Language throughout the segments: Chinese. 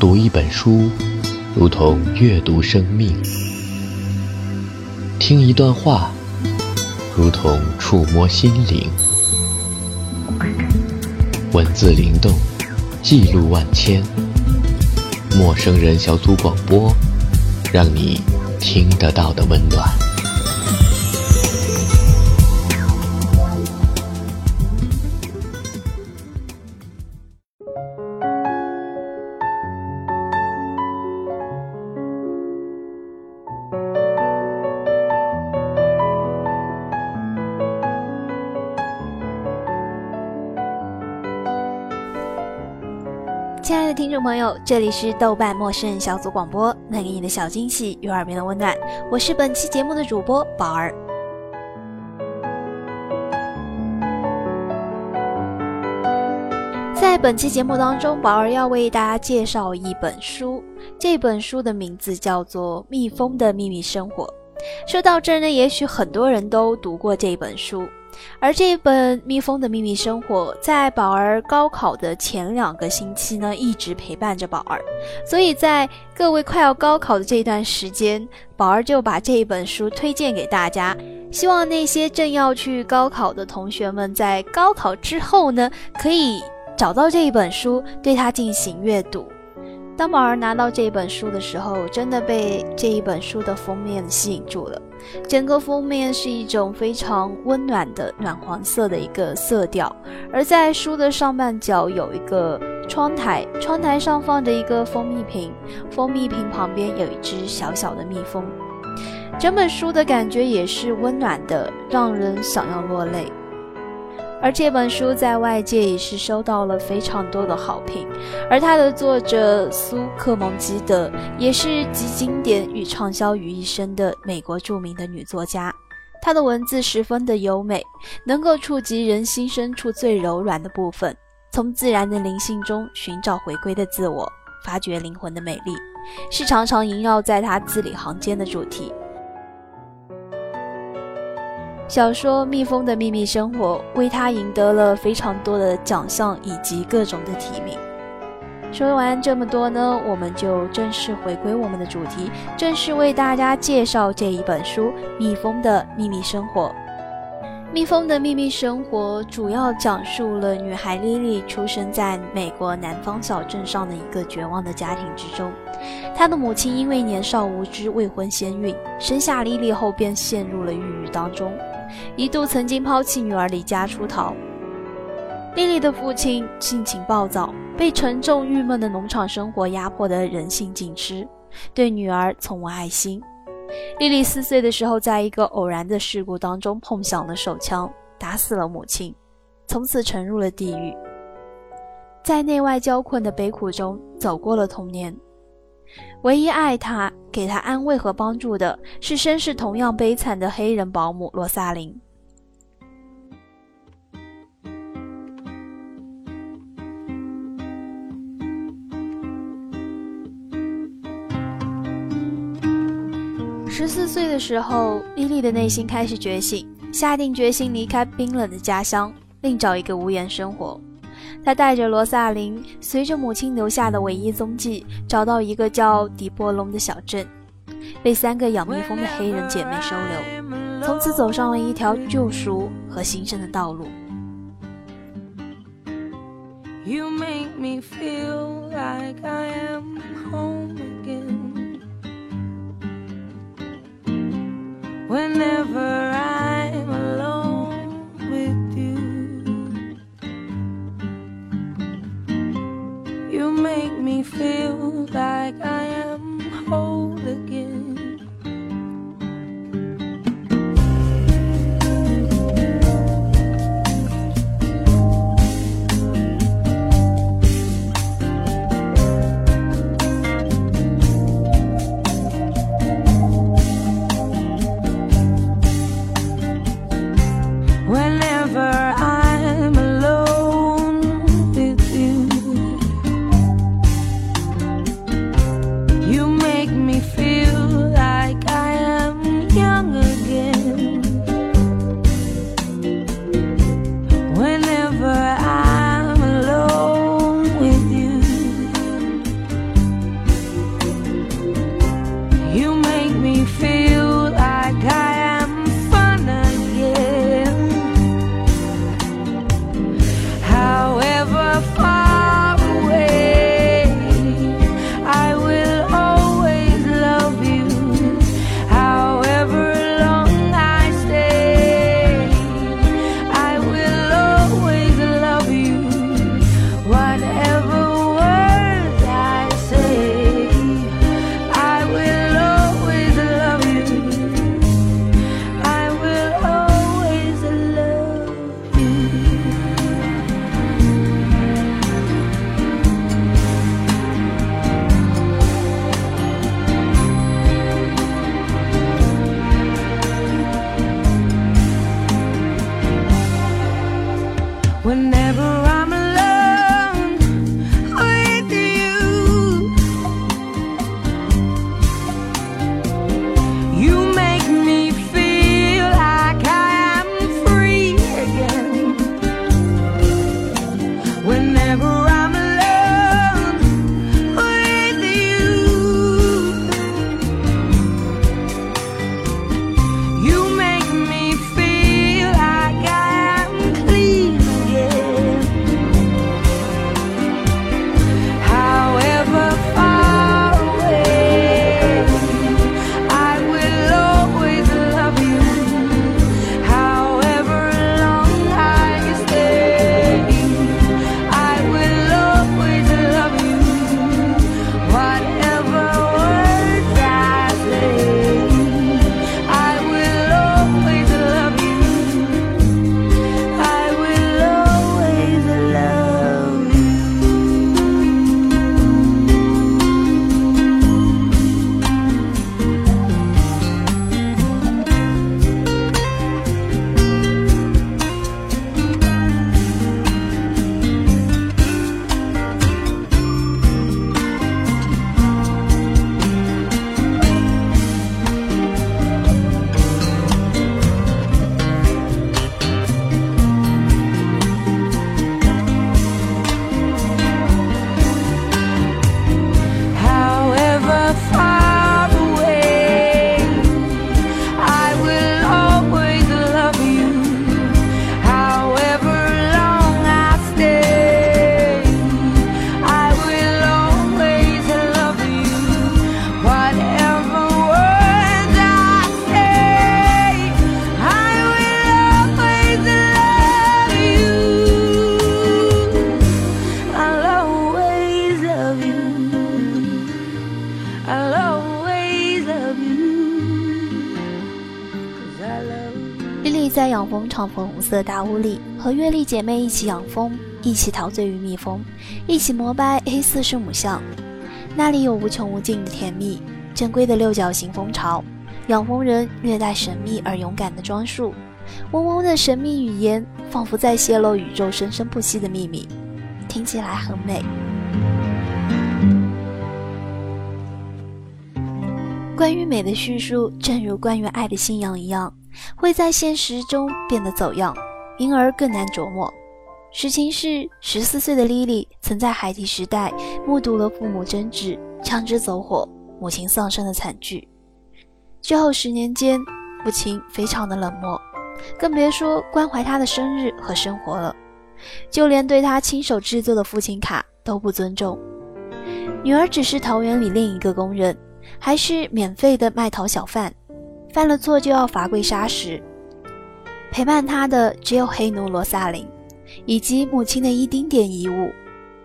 读一本书，如同阅读生命；听一段话，如同触摸心灵。文字灵动，记录万千。陌生人小组广播，让你听得到的温暖。亲爱的听众朋友，这里是豆瓣陌生人小组广播，能给你的小惊喜与耳边的温暖。我是本期节目的主播宝儿。在本期节目当中，宝儿要为大家介绍一本书，这本书的名字叫做《蜜蜂的秘密生活》。说到这呢，也许很多人都读过这本书。而这本《蜜蜂的秘密生活》在宝儿高考的前两个星期呢，一直陪伴着宝儿。所以在各位快要高考的这段时间，宝儿就把这一本书推荐给大家，希望那些正要去高考的同学们在高考之后呢，可以找到这一本书，对它进行阅读。当宝儿拿到这本书的时候，真的被这一本书的封面吸引住了。整个封面是一种非常温暖的暖黄色的一个色调，而在书的上半角有一个窗台，窗台上放着一个蜂蜜瓶，蜂蜜瓶旁边有一只小小的蜜蜂。整本书的感觉也是温暖的，让人想要落泪。而这本书在外界也是收到了非常多的好评，而它的作者苏克蒙基德也是集经典与畅销于一身的美国著名的女作家。她的文字十分的优美，能够触及人心深处最柔软的部分，从自然的灵性中寻找回归的自我，发掘灵魂的美丽，是常常萦绕在她字里行间的主题。小说《蜜蜂的秘密生活》为他赢得了非常多的奖项以及各种的提名。说完这么多呢，我们就正式回归我们的主题，正式为大家介绍这一本书《蜜蜂的秘密生活》。《蜜蜂的秘密生活》主要讲述了女孩莉莉出生在美国南方小镇上的一个绝望的家庭之中。她的母亲因为年少无知，未婚先孕，生下莉莉后便陷入了抑郁当中。一度曾经抛弃女儿离家出逃。莉莉的父亲性情暴躁，被沉重郁闷的农场生活压迫得人性尽失，对女儿从无爱心。莉莉四岁的时候，在一个偶然的事故当中碰响了手枪，打死了母亲，从此沉入了地狱，在内外交困的悲苦中走过了童年。唯一爱他、给他安慰和帮助的是身世同样悲惨的黑人保姆罗萨琳。十四岁的时候，莉莉的内心开始觉醒，下定决心离开冰冷的家乡，另找一个无言生活。他带着罗萨琳，随着母亲留下的唯一踪迹，找到一个叫迪波隆的小镇，被三个养蜜蜂的黑人姐妹收留，从此走上了一条救赎和新生的道路。You make me feel like I am home again. Whenever 色大屋里，和月丽姐妹一起养蜂，一起陶醉于蜜蜂，一起膜拜黑色圣母像。那里有无穷无尽的甜蜜，珍贵的六角形蜂巢，养蜂人略带神秘而勇敢的装束，嗡嗡的神秘语言，仿佛在泄露宇宙生生不息的秘密，听起来很美。关于美的叙述，正如关于爱的信仰一样，会在现实中变得走样，因而更难琢磨。实情是，十四岁的莉莉曾在孩提时代目睹了父母争执、枪支走火、母亲丧生的惨剧。之后十年间，父亲非常的冷漠，更别说关怀她的生日和生活了，就连对她亲手制作的父亲卡都不尊重。女儿只是桃园里另一个工人，还是免费的卖桃小贩，犯了错就要罚跪杀食。陪伴他的只有黑奴罗萨琳。以及母亲的一丁点遗物，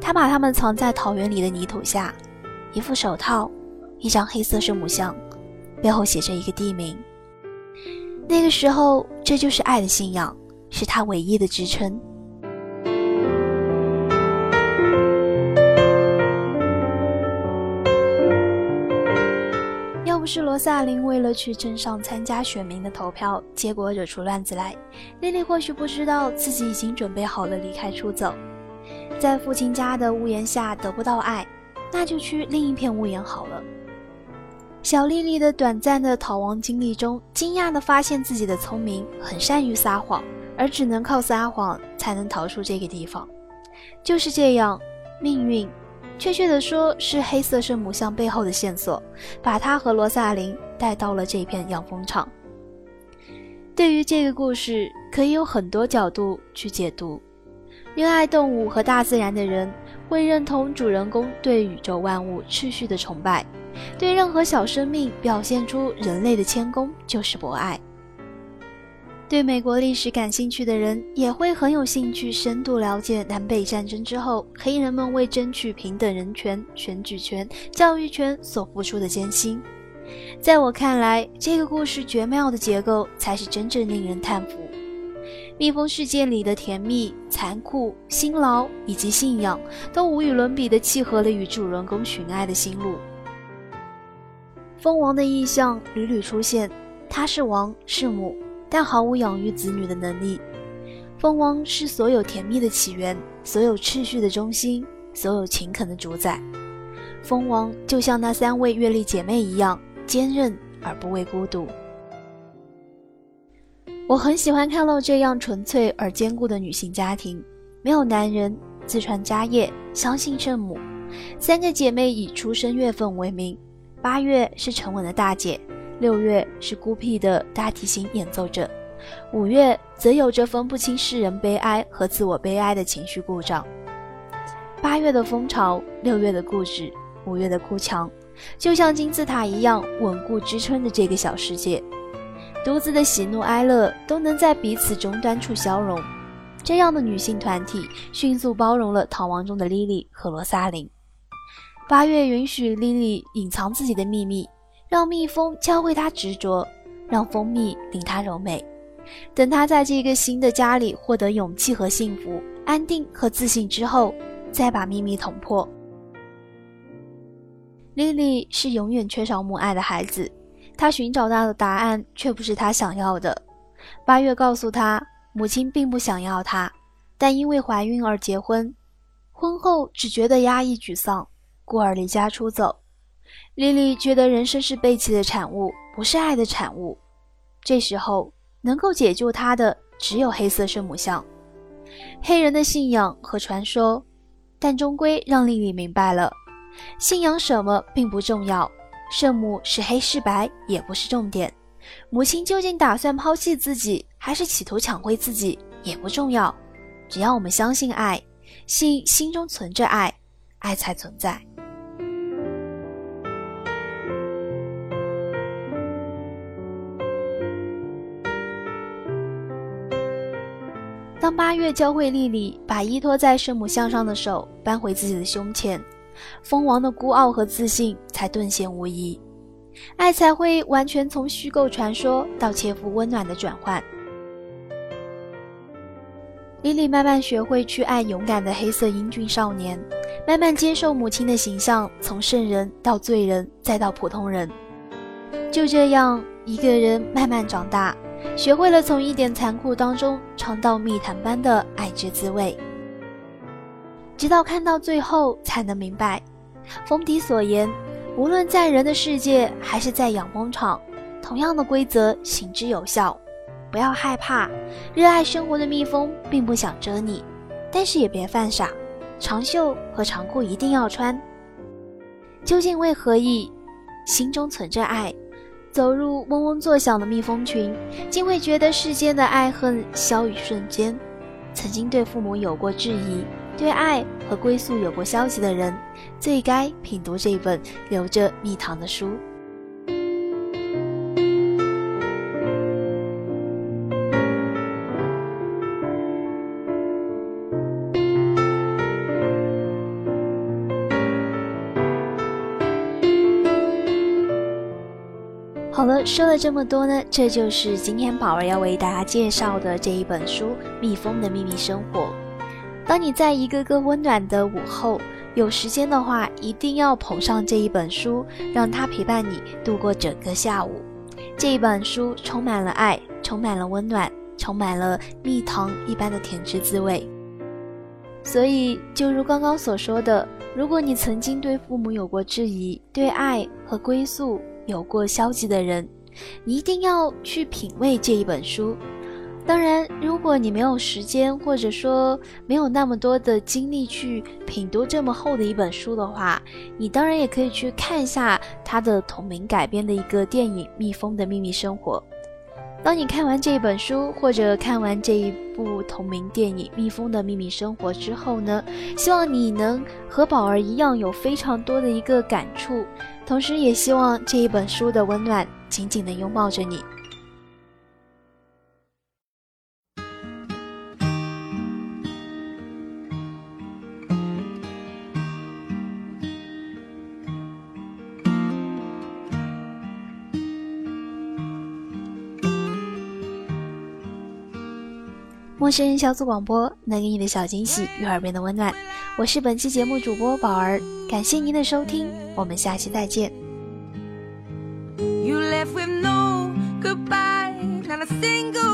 他把它们藏在桃园里的泥土下。一副手套，一张黑色圣母像，背后写着一个地名。那个时候，这就是爱的信仰，是他唯一的支撑。不是罗萨琳为了去镇上参加选民的投票，结果惹出乱子来。莉莉或许不知道自己已经准备好了离开出走，在父亲家的屋檐下得不到爱，那就去另一片屋檐好了。小莉莉的短暂的逃亡经历中，惊讶地发现自己的聪明，很善于撒谎，而只能靠撒谎才能逃出这个地方。就是这样，命运。确切的说，是黑色圣母像背后的线索，把他和罗萨琳带到了这片养蜂场。对于这个故事，可以有很多角度去解读。热爱动物和大自然的人会认同主人公对宇宙万物秩序的崇拜，对任何小生命表现出人类的谦恭就是博爱。对美国历史感兴趣的人也会很有兴趣深度了解南北战争之后黑人们为争取平等人权、选举权、教育权所付出的艰辛。在我看来，这个故事绝妙的结构才是真正令人叹服。蜜蜂世界里的甜蜜、残酷、辛劳以及信仰，都无与伦比地契合了与主人公寻爱的心路。蜂王的意象屡屡出现，他是王是母。但毫无养育子女的能力。蜂王是所有甜蜜的起源，所有秩序的中心，所有勤恳的主宰。蜂王就像那三位月历姐妹一样，坚韧而不畏孤独。我很喜欢看到这样纯粹而坚固的女性家庭，没有男人，自传家业，相信圣母。三个姐妹以出生月份为名，八月是沉稳的大姐。六月是孤僻的大提琴演奏者，五月则有着分不清世人悲哀和自我悲哀的情绪故障。八月的蜂巢，六月的固执，五月的哭墙，就像金字塔一样稳固支撑着这个小世界。独自的喜怒哀乐都能在彼此终端处消融。这样的女性团体迅速包容了逃亡中的莉莉和罗萨琳。八月允许莉莉隐藏自己的秘密。让蜜蜂教会他执着，让蜂蜜令他柔美。等他在这个新的家里获得勇气和幸福、安定和自信之后，再把秘密捅破。莉莉是永远缺少母爱的孩子，她寻找到的答案却不是她想要的。八月告诉她，母亲并不想要她，但因为怀孕而结婚，婚后只觉得压抑沮丧，故而离家出走。莉莉觉得人生是背弃的产物，不是爱的产物。这时候，能够解救她的只有黑色圣母像。黑人的信仰和传说，但终归让莉莉明白了，信仰什么并不重要，圣母是黑是白也不是重点。母亲究竟打算抛弃自己，还是企图抢回自己，也不重要。只要我们相信爱，信心中存着爱，爱才存在。当八月教会莉莉把依托在圣母像上的手搬回自己的胸前，蜂王的孤傲和自信才顿显无疑，爱才会完全从虚构传说到切肤温暖的转换。莉莉慢慢学会去爱勇敢的黑色英俊少年，慢慢接受母亲的形象，从圣人到罪人，再到普通人。就这样，一个人慢慢长大，学会了从一点残酷当中尝到蜜糖般的爱之滋味，直到看到最后，才能明白，风笛所言，无论在人的世界还是在养蜂场，同样的规则行之有效。不要害怕，热爱生活的蜜蜂并不想蛰你，但是也别犯傻，长袖和长裤一定要穿。究竟为何意？心中存着爱，走入嗡嗡作响的蜜蜂群，竟会觉得世间的爱恨消于瞬间。曾经对父母有过质疑，对爱和归宿有过消极的人，最该品读这本留着蜜糖的书。好了，说了这么多呢，这就是今天宝儿要为大家介绍的这一本书《蜜蜂的秘密生活》。当你在一个个温暖的午后有时间的话，一定要捧上这一本书，让它陪伴你度过整个下午。这一本书充满了爱，充满了温暖，充满了蜜糖一般的甜汁滋味。所以，就如刚刚所说的，如果你曾经对父母有过质疑，对爱和归宿。有过消极的人，你一定要去品味这一本书。当然，如果你没有时间，或者说没有那么多的精力去品读这么厚的一本书的话，你当然也可以去看一下他的同名改编的一个电影《蜜蜂的秘密生活》。当你看完这一本书，或者看完这一部同名电影《蜜蜂的秘密生活》之后呢，希望你能和宝儿一样有非常多的一个感触，同时也希望这一本书的温暖紧紧地拥抱着你。陌生人小组广播，能给你的小惊喜与耳边的温暖。我是本期节目主播宝儿，感谢您的收听，我们下期再见。陌